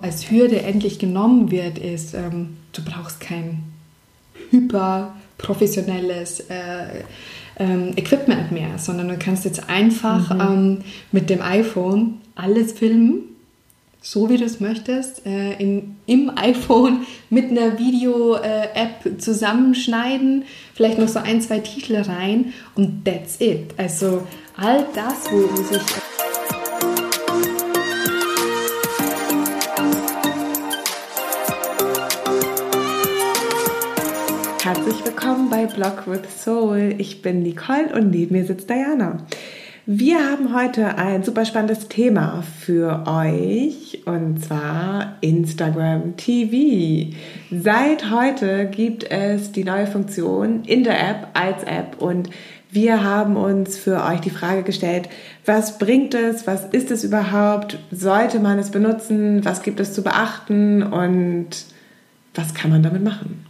als Hürde endlich genommen wird, ist, ähm, du brauchst kein hyper professionelles äh, ähm, Equipment mehr, sondern du kannst jetzt einfach mhm. ähm, mit dem iPhone alles filmen, so wie du es möchtest, äh, in, im iPhone mit einer Video-App äh, zusammenschneiden, vielleicht noch so ein, zwei Titel rein und that's it. Also all das, wo sich... Herzlich willkommen bei Blog with Soul. Ich bin Nicole und neben mir sitzt Diana. Wir haben heute ein super spannendes Thema für euch und zwar Instagram TV. Seit heute gibt es die neue Funktion in der App als App und wir haben uns für euch die Frage gestellt, was bringt es, was ist es überhaupt, sollte man es benutzen, was gibt es zu beachten und was kann man damit machen?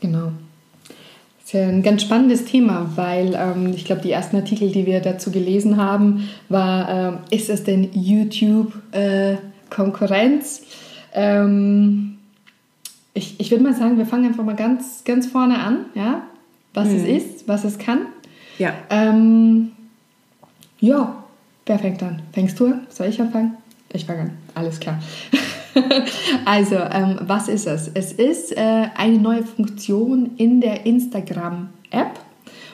Genau ist ja ein ganz spannendes Thema, weil ähm, ich glaube, die ersten Artikel, die wir dazu gelesen haben, war, äh, ist es denn YouTube-Konkurrenz? Äh, ähm, ich ich würde mal sagen, wir fangen einfach mal ganz, ganz vorne an, ja? was mhm. es ist, was es kann. Ja. Ähm, ja, wer fängt an? Fängst du an? Soll ich anfangen? Ich fange an, alles klar. also, ähm, was ist es? Es ist äh, eine neue Funktion in der Instagram-App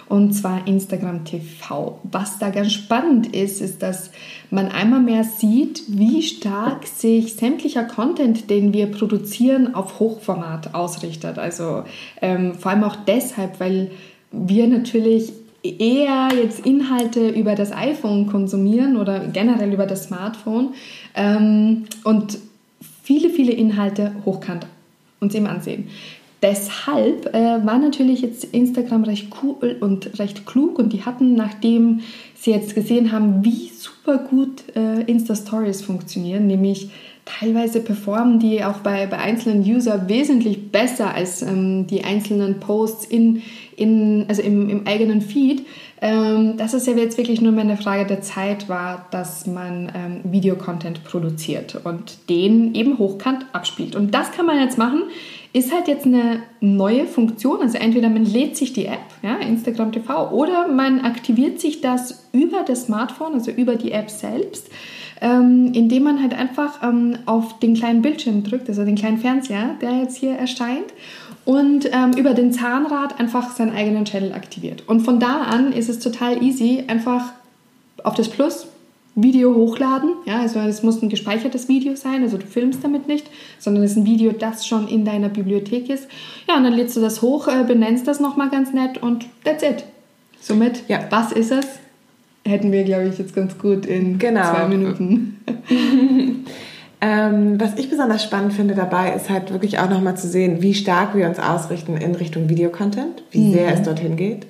und zwar Instagram TV. Was da ganz spannend ist, ist, dass man einmal mehr sieht, wie stark sich sämtlicher Content, den wir produzieren, auf Hochformat ausrichtet. Also ähm, vor allem auch deshalb, weil wir natürlich eher jetzt Inhalte über das iPhone konsumieren oder generell über das Smartphone ähm, und viele, viele Inhalte hochkant uns eben ansehen. Deshalb äh, war natürlich jetzt Instagram recht cool und recht klug und die hatten, nachdem sie jetzt gesehen haben, wie super gut äh, Insta-Stories funktionieren, nämlich teilweise performen die auch bei, bei einzelnen User wesentlich besser als ähm, die einzelnen Posts in, in, also im, im eigenen Feed, ähm, dass es ja jetzt wirklich nur mehr eine Frage der Zeit war, dass man ähm, Videocontent produziert und den eben hochkant abspielt. Und das kann man jetzt machen, ist halt jetzt eine neue Funktion. Also entweder man lädt sich die App, ja, Instagram TV, oder man aktiviert sich das über das Smartphone, also über die App selbst, ähm, indem man halt einfach ähm, auf den kleinen Bildschirm drückt, also den kleinen Fernseher, der jetzt hier erscheint und ähm, über den Zahnrad einfach seinen eigenen Channel aktiviert. Und von da an ist es total easy, einfach auf das Plus Video hochladen. Ja, also es muss ein gespeichertes Video sein, also du filmst damit nicht, sondern es ist ein Video, das schon in deiner Bibliothek ist. Ja, und dann lädst du das hoch, äh, benennst das nochmal ganz nett und that's it. Somit, ja. was ist es? Hätten wir, glaube ich, jetzt ganz gut in genau. zwei Minuten. Ähm, was ich besonders spannend finde dabei, ist halt wirklich auch nochmal zu sehen, wie stark wir uns ausrichten in Richtung Videocontent, wie mhm. sehr es dorthin geht.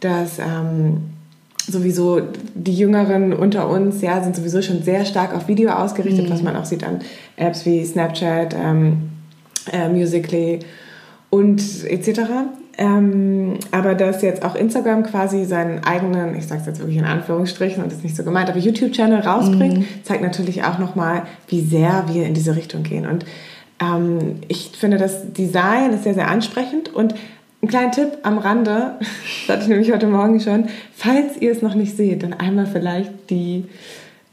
Dass ähm, sowieso die Jüngeren unter uns ja, sind sowieso schon sehr stark auf Video ausgerichtet, mhm. was man auch sieht an Apps wie Snapchat, ähm, äh, Musically und etc. Ähm, aber dass jetzt auch Instagram quasi seinen eigenen, ich sage es jetzt wirklich in Anführungsstrichen und das ist nicht so gemeint, aber YouTube-Channel rausbringt, mhm. zeigt natürlich auch nochmal, wie sehr wir in diese Richtung gehen. Und ähm, ich finde, das Design ist sehr, sehr ansprechend und ein kleiner Tipp am Rande, das hatte ich nämlich heute Morgen schon, falls ihr es noch nicht seht, dann einmal vielleicht die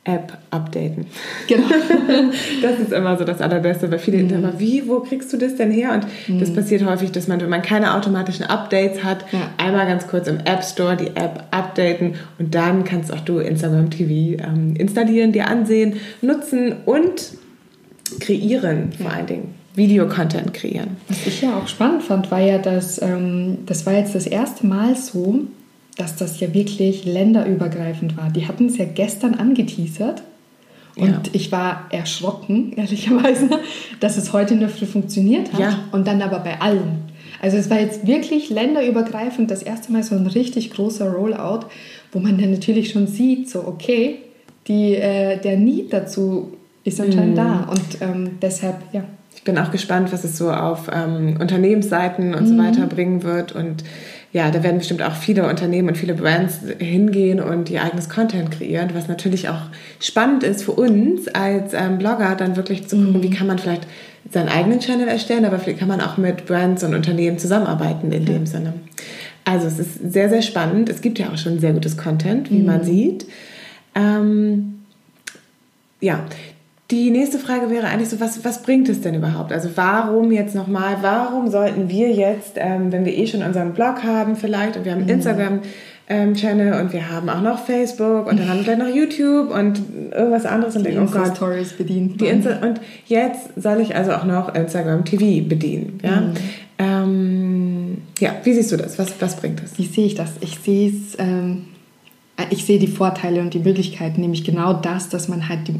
App updaten. Genau. das ist immer so das Allerbeste, weil viele mhm. immer, wie, wo kriegst du das denn her? Und mhm. das passiert häufig, dass man, wenn man keine automatischen Updates hat, ja. einmal ganz kurz im App Store die App updaten und dann kannst auch du Instagram TV ähm, installieren, dir ansehen, nutzen und kreieren vor allen Dingen. Videocontent kreieren. Was ich ja auch spannend fand, war ja, dass ähm, das war jetzt das erste Mal so, dass das ja wirklich länderübergreifend war. Die hatten es ja gestern angeteasert und ja. ich war erschrocken, ehrlicherweise, dass es heute in der Früh funktioniert hat ja. und dann aber bei allen. Also es war jetzt wirklich länderübergreifend das erste Mal so ein richtig großer Rollout, wo man dann natürlich schon sieht, so okay, die, äh, der Need dazu ist anscheinend mm. da und ähm, deshalb, ja. Ich bin auch gespannt, was es so auf ähm, Unternehmensseiten und mm. so mhm. weiter bringen wird und ja, da werden bestimmt auch viele Unternehmen und viele Brands hingehen und ihr eigenes Content kreieren, was natürlich auch spannend ist für uns als ähm, Blogger, dann wirklich zu gucken, mhm. wie kann man vielleicht seinen eigenen Channel erstellen, aber vielleicht kann man auch mit Brands und Unternehmen zusammenarbeiten in dem Sinne. Also es ist sehr, sehr spannend. Es gibt ja auch schon sehr gutes Content, wie mhm. man sieht. Ähm, ja, die nächste Frage wäre eigentlich so, was, was bringt es denn überhaupt? Also warum jetzt nochmal, warum sollten wir jetzt, ähm, wenn wir eh schon unseren Blog haben vielleicht und wir haben einen mhm. Instagram, ähm, Channel und wir haben auch noch Facebook und dann haben wir vielleicht noch YouTube und irgendwas anderes und die denken, oh Gott, Stories bedienen. Die Insta und jetzt soll ich also auch noch Instagram TV bedienen. Ja, mhm. ähm, ja wie siehst du das? Was, was bringt das? Wie sehe ich das? Ich sehe es, ähm, ich sehe die Vorteile und die Möglichkeiten, nämlich genau das, dass man halt die,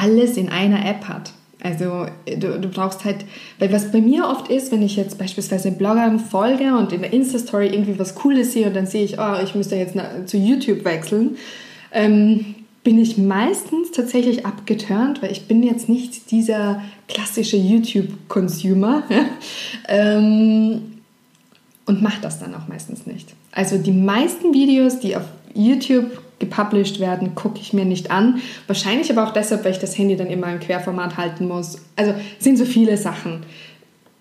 alles in einer App hat. Also du, du brauchst halt, weil was bei mir oft ist, wenn ich jetzt beispielsweise Bloggern folge und in der Insta-Story irgendwie was Cooles sehe und dann sehe ich, oh, ich müsste jetzt zu YouTube wechseln, ähm, bin ich meistens tatsächlich abgeturnt, weil ich bin jetzt nicht dieser klassische YouTube-Consumer ähm, und mache das dann auch meistens nicht. Also die meisten Videos, die auf YouTube gepublished werden, gucke ich mir nicht an. Wahrscheinlich aber auch deshalb, weil ich das Handy dann immer im Querformat halten muss. Also sind so viele Sachen.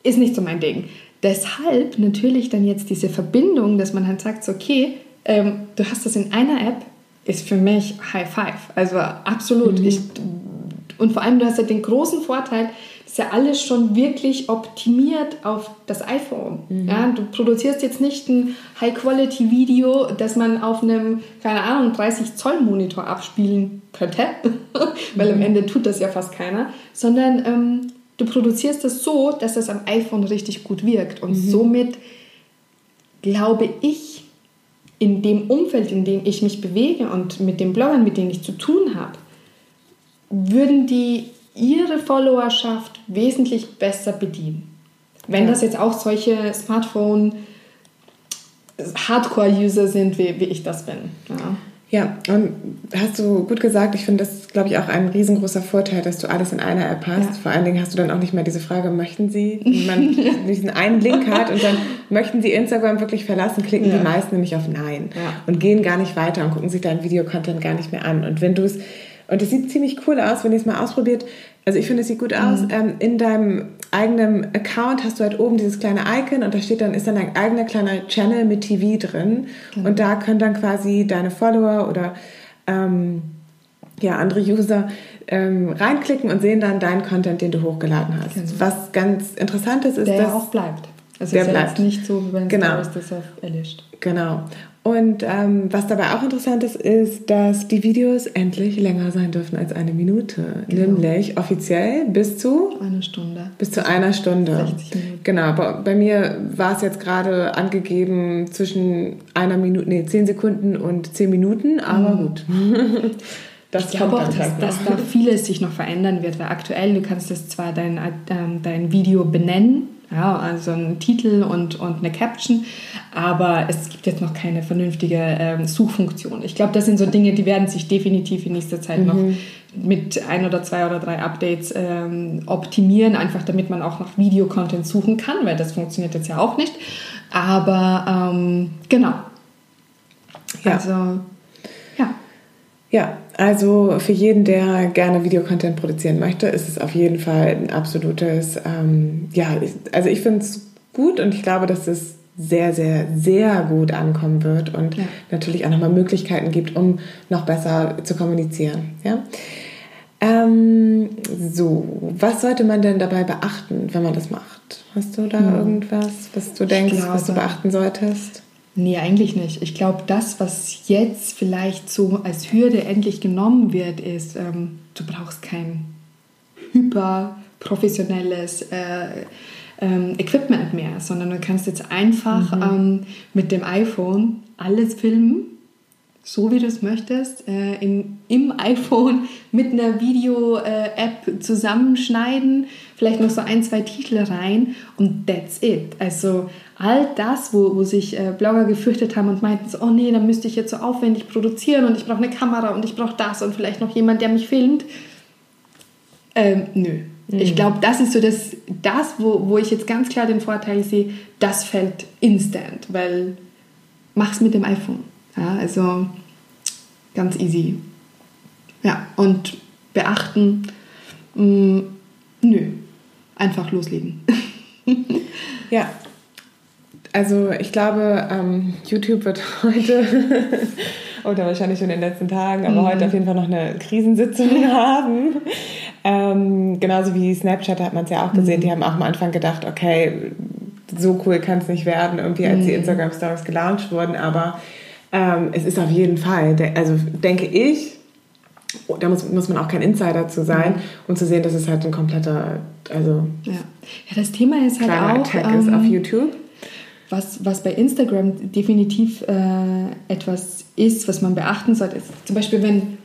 Ist nicht so mein Ding. Deshalb natürlich dann jetzt diese Verbindung, dass man halt sagt, so, okay, ähm, du hast das in einer App, ist für mich High Five. Also absolut. Mhm. Ich, und vor allem, du hast ja den großen Vorteil, ist ja alles schon wirklich optimiert auf das iPhone. Mhm. Ja, du produzierst jetzt nicht ein High-Quality-Video, das man auf einem, keine Ahnung, 30 Zoll Monitor abspielen könnte, weil mhm. am Ende tut das ja fast keiner, sondern ähm, du produzierst es so, dass das am iPhone richtig gut wirkt. Und mhm. somit glaube ich, in dem Umfeld, in dem ich mich bewege und mit den Bloggern, mit denen ich zu tun habe, würden die ihre Followerschaft wesentlich besser bedienen. Wenn ja. das jetzt auch solche Smartphone Hardcore-User sind, wie, wie ich das bin. Ja. Ja, und hast du gut gesagt, ich finde das, glaube ich, auch ein riesengroßer Vorteil, dass du alles in einer App hast. Ja. Vor allen Dingen hast du dann auch nicht mehr diese Frage, möchten sie, wenn man diesen einen Link hat und dann möchten sie Instagram wirklich verlassen, klicken ja. die meisten nämlich auf Nein und gehen gar nicht weiter und gucken sich deinen Videocontent gar nicht mehr an. Und wenn du es, und es sieht ziemlich cool aus, wenn ihr es mal ausprobiert, also ich finde, es sieht gut aus. Mhm. Ähm, in deinem eigenen Account hast du halt oben dieses kleine Icon und da steht dann, ist dann ein eigener kleiner Channel mit TV drin. Mhm. Und da können dann quasi deine Follower oder ähm, ja, andere User ähm, reinklicken und sehen dann deinen Content, den du hochgeladen hast. Genau. Was ganz interessant ist, ist, der dass... auch bleibt. Also der ist ja bleibt. nicht so, wie bei genau. Stories, das erlischt. Genau. Und ähm, was dabei auch interessant ist, ist, dass die Videos endlich länger sein dürfen als eine Minute. Genau. Nämlich offiziell bis zu eine Stunde. Bis zu einer Stunde. 60 Minuten. Genau. Bei, bei mir war es jetzt gerade angegeben zwischen einer Minute, nee, zehn Sekunden und zehn Minuten, aber mhm. gut. Das ich glaube auch, dass, dass, da vieles sich noch verändern wird, weil aktuell, du kannst das zwar dein, ähm, dein Video benennen, ja, also ein Titel und, und eine Caption, aber es gibt jetzt noch keine vernünftige ähm, Suchfunktion. Ich glaube, das sind so Dinge, die werden sich definitiv in nächster Zeit mhm. noch mit ein oder zwei oder drei Updates ähm, optimieren, einfach damit man auch nach Videocontent suchen kann, weil das funktioniert jetzt ja auch nicht. Aber ähm, genau. Ja. Also ja, also für jeden, der gerne Videocontent produzieren möchte, ist es auf jeden Fall ein absolutes, ähm, ja, also ich finde es gut und ich glaube, dass es sehr, sehr, sehr gut ankommen wird und ja. natürlich auch nochmal Möglichkeiten gibt, um noch besser zu kommunizieren. Ja? Ähm, so, was sollte man denn dabei beachten, wenn man das macht? Hast du da hm. irgendwas, was du denkst, glaube, was du beachten solltest? Nee, eigentlich nicht. Ich glaube, das, was jetzt vielleicht so als Hürde endlich genommen wird, ist, ähm, du brauchst kein hyperprofessionelles äh, ähm, Equipment mehr, sondern du kannst jetzt einfach mhm. ähm, mit dem iPhone alles filmen so wie du es möchtest, äh, in, im iPhone mit einer Video-App äh, zusammenschneiden, vielleicht noch so ein, zwei Titel rein und that's it. Also all das, wo, wo sich äh, Blogger gefürchtet haben und meinten, so, oh nee, dann müsste ich jetzt so aufwendig produzieren und ich brauche eine Kamera und ich brauche das und vielleicht noch jemand, der mich filmt. Ähm, nö, Mhm. Ich glaube, das ist so das, das wo, wo ich jetzt ganz klar den Vorteil sehe, das fällt instant, weil mach's mit dem iPhone. Ja, also ganz easy. Ja, und beachten, mh, mm, nö, einfach loslegen. ja, also ich glaube, ähm, YouTube wird heute oder wahrscheinlich schon in den letzten Tagen, aber mhm. heute auf jeden Fall noch eine Krisensitzung haben. Ähm, genauso wie Snapchat hat man es ja auch gesehen. Mhm. Die haben auch am Anfang gedacht, okay, so cool kann es nicht werden, irgendwie als mhm. die Instagram Stories gelauncht wurden. Aber ähm, es ist auf jeden Fall, also denke ich, da muss, muss man auch kein Insider zu sein, mhm. um zu sehen, dass es halt ein kompletter, also ja, ja das Thema ist halt auch Attack ähm, ist auf YouTube. Was, was bei Instagram definitiv äh, etwas ist, was man beachten sollte, ist zum Beispiel, wenn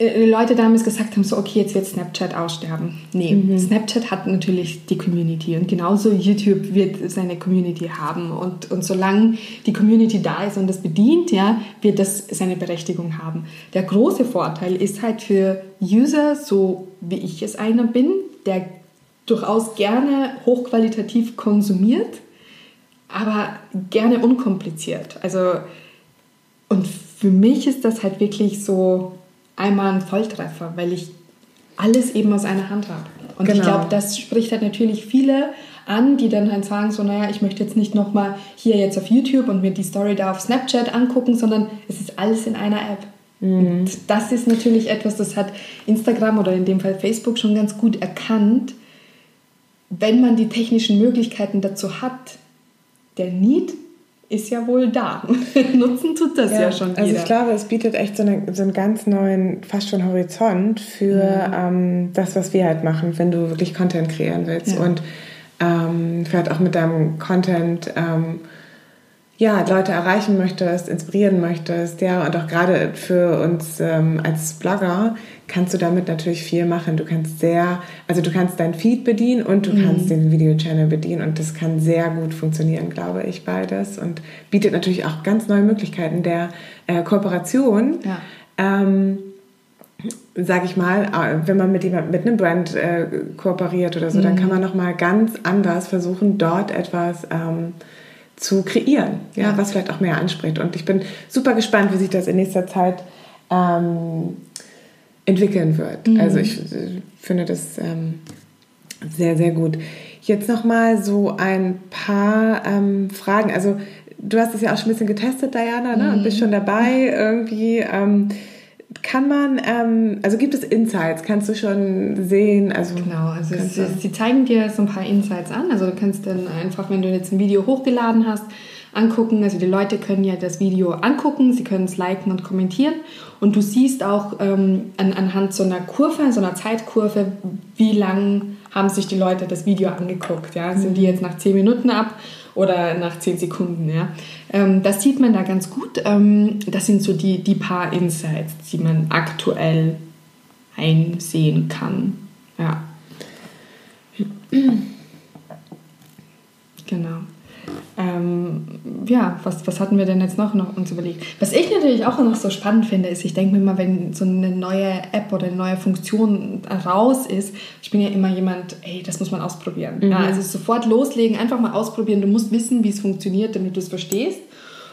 Leute damals gesagt haben, so okay, jetzt wird Snapchat aussterben. Nee, mhm. Snapchat hat natürlich die Community und genauso YouTube wird seine Community haben und, und solange die Community da ist und das bedient, ja, wird das seine Berechtigung haben. Der große Vorteil ist halt für User, so wie ich es einer bin, der durchaus gerne hochqualitativ konsumiert, aber gerne unkompliziert. Also und für mich ist das halt wirklich so einmal ein Volltreffer, weil ich alles eben aus einer Hand habe. Und genau. ich glaube, das spricht halt natürlich viele an, die dann halt sagen, so, naja, ich möchte jetzt nicht nochmal hier jetzt auf YouTube und mir die Story da auf Snapchat angucken, sondern es ist alles in einer App. Mhm. Und das ist natürlich etwas, das hat Instagram oder in dem Fall Facebook schon ganz gut erkannt. Wenn man die technischen Möglichkeiten dazu hat, der Need ist ja wohl da. Nutzen tut das ja, ja schon jeder. Also ich glaube, es bietet echt so, eine, so einen ganz neuen, fast schon Horizont für ja. ähm, das, was wir halt machen, wenn du wirklich Content kreieren willst. Ja. Und ähm, vielleicht auch mit deinem Content ähm, ja, Leute erreichen möchtest, inspirieren möchtest, ja, und auch gerade für uns ähm, als Blogger kannst du damit natürlich viel machen. Du kannst sehr, also du kannst dein Feed bedienen und du mhm. kannst den Video-Channel bedienen und das kann sehr gut funktionieren, glaube ich, beides und bietet natürlich auch ganz neue Möglichkeiten der äh, Kooperation. Ja. Ähm, sage ich mal, äh, wenn man mit jemand, mit einem Brand äh, kooperiert oder so, mhm. dann kann man noch mal ganz anders versuchen, dort etwas ähm, zu kreieren, ja, was vielleicht auch mehr anspricht. Und ich bin super gespannt, wie sich das in nächster Zeit ähm, entwickeln wird. Mhm. Also ich äh, finde das ähm, sehr, sehr gut. Jetzt noch mal so ein paar ähm, Fragen. Also du hast es ja auch schon ein bisschen getestet, Diana, ne? und bist mhm. schon dabei irgendwie. Kann man, ähm, also gibt es Insights? Kannst du schon sehen? Also genau, also es, sie zeigen dir so ein paar Insights an. Also du kannst dann einfach, wenn du jetzt ein Video hochgeladen hast, angucken. Also die Leute können ja das Video angucken, sie können es liken und kommentieren. Und du siehst auch ähm, an, anhand so einer Kurve, so einer Zeitkurve, wie lang haben sich die Leute das Video angeguckt. Ja? Sind die jetzt nach 10 Minuten ab oder nach 10 Sekunden? Ja? Ähm, das sieht man da ganz gut. Ähm, das sind so die, die paar Insights, die man aktuell einsehen kann. Ja. Genau. Ja, was, was hatten wir denn jetzt noch, noch uns überlegt? Was ich natürlich auch noch so spannend finde, ist, ich denke mir mal, wenn so eine neue App oder eine neue Funktion raus ist, ich bin ja immer jemand, ey, das muss man ausprobieren. Mhm. Ja, also sofort loslegen, einfach mal ausprobieren. Du musst wissen, wie es funktioniert, damit du es verstehst.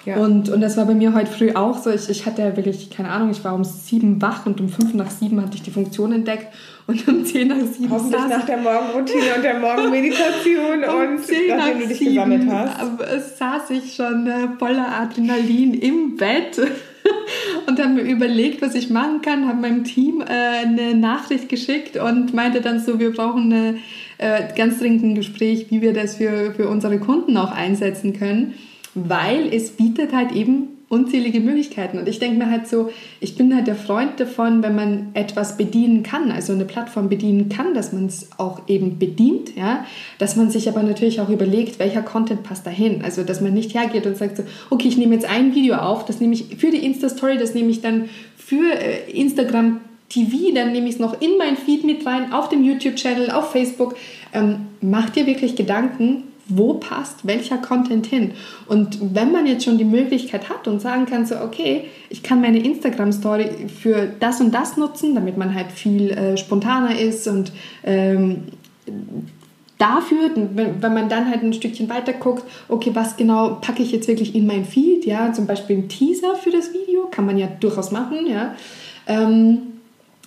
Ja. Und, und das war bei mir heute früh auch so. Ich, ich hatte ja wirklich, keine Ahnung, ich war um sieben wach und um fünf nach sieben hatte ich die Funktion entdeckt und um zehn nach sieben Hoffentlich saß nach der Morgenroutine und der Morgenmeditation um und zehn nachdem nach du dich sieben, gesammelt hast. saß ich schon äh, voller Adrenalin im Bett und habe mir überlegt, was ich machen kann, habe meinem Team äh, eine Nachricht geschickt und meinte dann so, wir brauchen eine, äh, ganz dringend ein Gespräch, wie wir das für, für unsere Kunden auch einsetzen können weil es bietet halt eben unzählige Möglichkeiten. Und ich denke mir halt so, ich bin halt der Freund davon, wenn man etwas bedienen kann, also eine Plattform bedienen kann, dass man es auch eben bedient, ja, dass man sich aber natürlich auch überlegt, welcher Content passt dahin. Also, dass man nicht hergeht und sagt so, okay, ich nehme jetzt ein Video auf, das nehme ich für die Insta-Story, das nehme ich dann für äh, Instagram TV, dann nehme ich es noch in mein Feed mit rein, auf dem YouTube-Channel, auf Facebook. Ähm, mach dir wirklich Gedanken, wo passt welcher Content hin. Und wenn man jetzt schon die Möglichkeit hat und sagen kann, so, okay, ich kann meine Instagram-Story für das und das nutzen, damit man halt viel äh, spontaner ist und ähm, dafür, wenn man dann halt ein Stückchen weiter guckt, okay, was genau packe ich jetzt wirklich in mein Feed, ja, zum Beispiel ein Teaser für das Video, kann man ja durchaus machen, ja, ähm,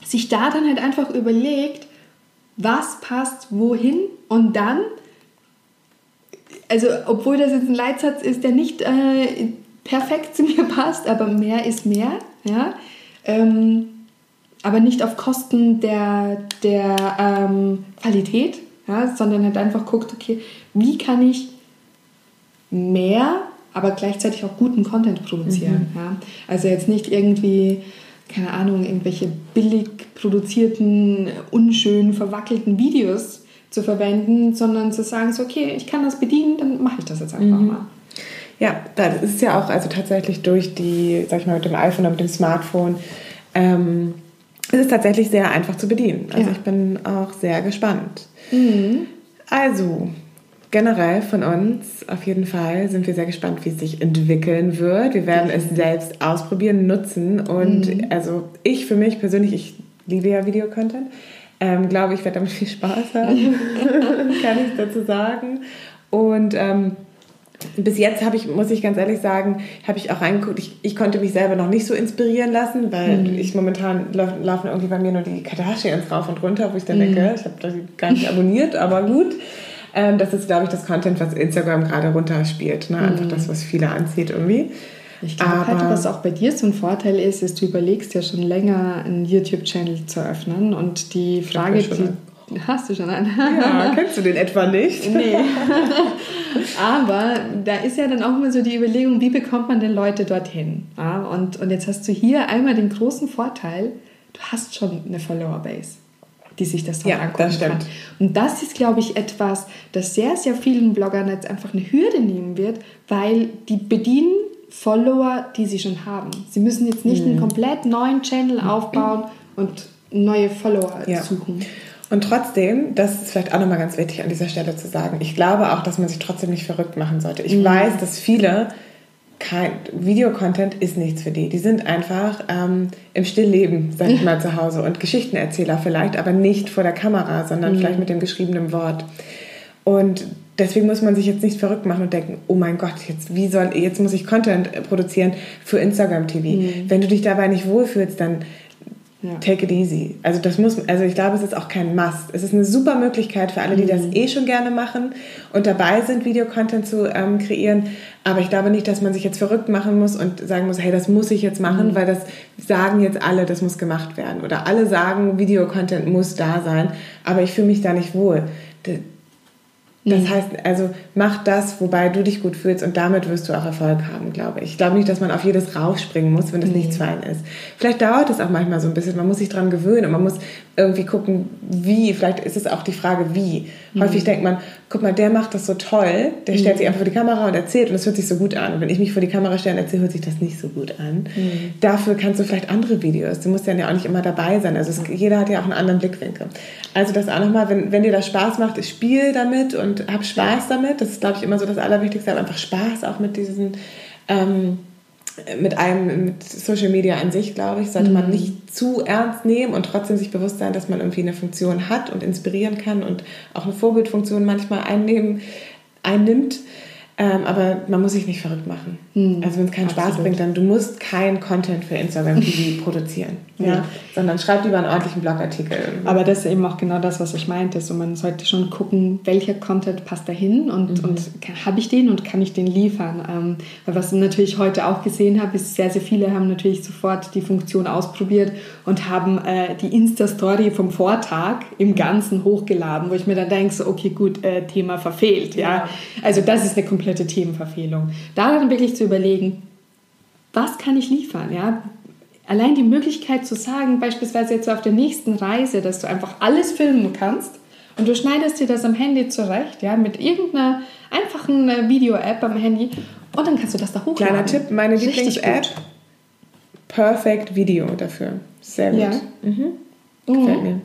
sich da dann halt einfach überlegt, was passt wohin und dann, also obwohl das jetzt ein Leitsatz ist, der nicht äh, perfekt zu mir passt, aber mehr ist mehr, ja, ähm, aber nicht auf Kosten der, der ähm, Qualität, ja, sondern halt einfach guckt, okay, wie kann ich mehr, aber gleichzeitig auch guten Content produzieren. Mhm. Ja? Also jetzt nicht irgendwie, keine Ahnung, irgendwelche billig produzierten, unschön verwackelten Videos zu verwenden, sondern zu sagen, so, okay, ich kann das bedienen, dann mache ich das jetzt einfach mhm. mal. Ja, das ist ja auch also tatsächlich durch die, sag ich mal, mit dem iPhone oder mit dem Smartphone, ähm, ist es tatsächlich sehr einfach zu bedienen. Also ja. ich bin auch sehr gespannt. Mhm. Also, generell von uns auf jeden Fall sind wir sehr gespannt, wie es sich entwickeln wird. Wir werden es selbst ausprobieren, nutzen und mhm. also ich für mich persönlich, ich liebe ja Videocontent, ähm, glaube ich, werde damit viel Spaß haben, kann ich dazu sagen. Und ähm, bis jetzt habe ich, muss ich ganz ehrlich sagen, habe ich auch reingeguckt. Ich, ich konnte mich selber noch nicht so inspirieren lassen, weil mhm. ich momentan laufen irgendwie bei mir nur die Kardashians rauf und runter, wo ich dann mhm. denke, ich habe das gar nicht abonniert, aber gut. Ähm, das ist, glaube ich, das Content, was Instagram gerade runterspielt. Ne? Einfach mhm. das, was viele anzieht irgendwie. Ich glaube halt, was auch bei dir so ein Vorteil ist, ist, du überlegst ja schon länger, einen YouTube-Channel zu öffnen. Und die Frage, die, Hast du schon einen? Ja, kennst du den etwa nicht? Nee. Aber da ist ja dann auch immer so die Überlegung, wie bekommt man denn Leute dorthin? Ja, und, und jetzt hast du hier einmal den großen Vorteil, du hast schon eine Follower-Base, die sich das dann ja, angucken das stimmt. kann. Und das ist, glaube ich, etwas, das sehr, sehr vielen Bloggern jetzt einfach eine Hürde nehmen wird, weil die bedienen Follower, die sie schon haben. Sie müssen jetzt nicht mhm. einen komplett neuen Channel aufbauen und neue Follower ja. suchen. Und trotzdem, das ist vielleicht auch nochmal ganz wichtig an dieser Stelle zu sagen, ich glaube auch, dass man sich trotzdem nicht verrückt machen sollte. Ich mhm. weiß, dass viele kein Videocontent ist nichts für die. Die sind einfach ähm, im Stillleben, sag ich mal, zu Hause und Geschichtenerzähler vielleicht, aber nicht vor der Kamera, sondern mhm. vielleicht mit dem geschriebenen Wort. Und deswegen muss man sich jetzt nicht verrückt machen und denken, oh mein Gott, jetzt wie soll jetzt muss ich Content produzieren für Instagram TV. Mhm. Wenn du dich dabei nicht wohlfühlst, dann ja. Take it easy. Also das muss, also ich glaube, es ist auch kein Must. Es ist eine super Möglichkeit für alle, die mhm. das eh schon gerne machen und dabei sind, Videocontent zu ähm, kreieren. Aber ich glaube nicht, dass man sich jetzt verrückt machen muss und sagen muss, hey, das muss ich jetzt machen, mhm. weil das sagen jetzt alle, das muss gemacht werden. Oder alle sagen, Videocontent muss da sein, aber ich fühle mich da nicht wohl. Das mhm. heißt, also mach das, wobei du dich gut fühlst und damit wirst du auch Erfolg haben, glaube ich. Ich glaube nicht, dass man auf jedes raufspringen muss, wenn das nee. nichts für einen ist. Vielleicht dauert es auch manchmal so ein bisschen, man muss sich daran gewöhnen und man muss irgendwie gucken, wie. Vielleicht ist es auch die Frage, wie. Mhm. Häufig denkt man, guck mal, der macht das so toll, der stellt mhm. sich einfach vor die Kamera und erzählt und es hört sich so gut an. Und wenn ich mich vor die Kamera stelle und erzähle, hört sich das nicht so gut an. Mhm. Dafür kannst du vielleicht andere Videos. Du musst ja auch nicht immer dabei sein. Also es, jeder hat ja auch einen anderen Blickwinkel. Also das auch nochmal, wenn, wenn dir das Spaß macht, spiel damit und hab Spaß damit. Das ist, glaube ich, immer so das Allerwichtigste. Hab einfach Spaß auch mit diesen... Ähm, mit einem, mit Social Media an sich, glaube ich, sollte man mhm. nicht zu ernst nehmen und trotzdem sich bewusst sein, dass man irgendwie eine Funktion hat und inspirieren kann und auch eine Vorbildfunktion manchmal einnehmen, einnimmt. Ähm, aber man muss sich nicht verrückt machen. Hm, also wenn es keinen absolut. Spaß bringt, dann du musst kein Content für Instagram TV produzieren, ja. ja. sondern schreib lieber einen ordentlichen Blogartikel. Aber das ist eben auch genau das, was ich meinte. So, man sollte schon gucken, welcher Content passt dahin und, mhm. und habe ich den und kann ich den liefern. Ähm, weil was ich natürlich heute auch gesehen habe, ist sehr, sehr viele haben natürlich sofort die Funktion ausprobiert und haben äh, die Insta-Story vom Vortag im Ganzen hochgeladen, wo ich mir dann denke, so, okay, gut, äh, Thema verfehlt. Ja? ja. Also das ist eine komplette komplette Themenverfehlung. Da dann wirklich zu überlegen, was kann ich liefern? Ja? Allein die Möglichkeit zu sagen, beispielsweise jetzt auf der nächsten Reise, dass du einfach alles filmen kannst und du schneidest dir das am Handy zurecht, ja, mit irgendeiner einfachen äh, Video-App am Handy und dann kannst du das da hochladen. Kleiner Tipp, meine Lieblings-App, Perfect Video dafür. Sehr gut. Ja. Mhm. Gefällt mhm. mir.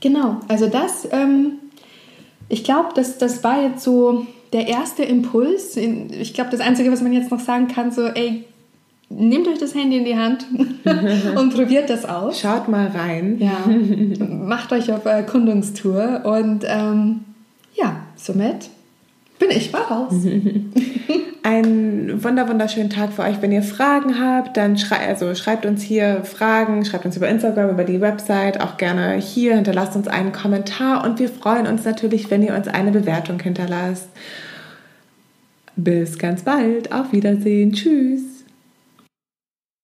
Genau, also das ähm, ich glaube, das, das war jetzt so der erste Impuls. Ich glaube, das Einzige, was man jetzt noch sagen kann, so, ey, nehmt euch das Handy in die Hand und probiert das aus. Schaut mal rein. Ja, macht euch auf Erkundungstour und ähm, ja, somit bin ich raus. Einen wunder wunderschönen Tag für euch. Wenn ihr Fragen habt, dann schrei also schreibt uns hier Fragen, schreibt uns über Instagram, über die Website, auch gerne hier, hinterlasst uns einen Kommentar und wir freuen uns natürlich, wenn ihr uns eine Bewertung hinterlasst. Bis ganz bald. Auf Wiedersehen. Tschüss.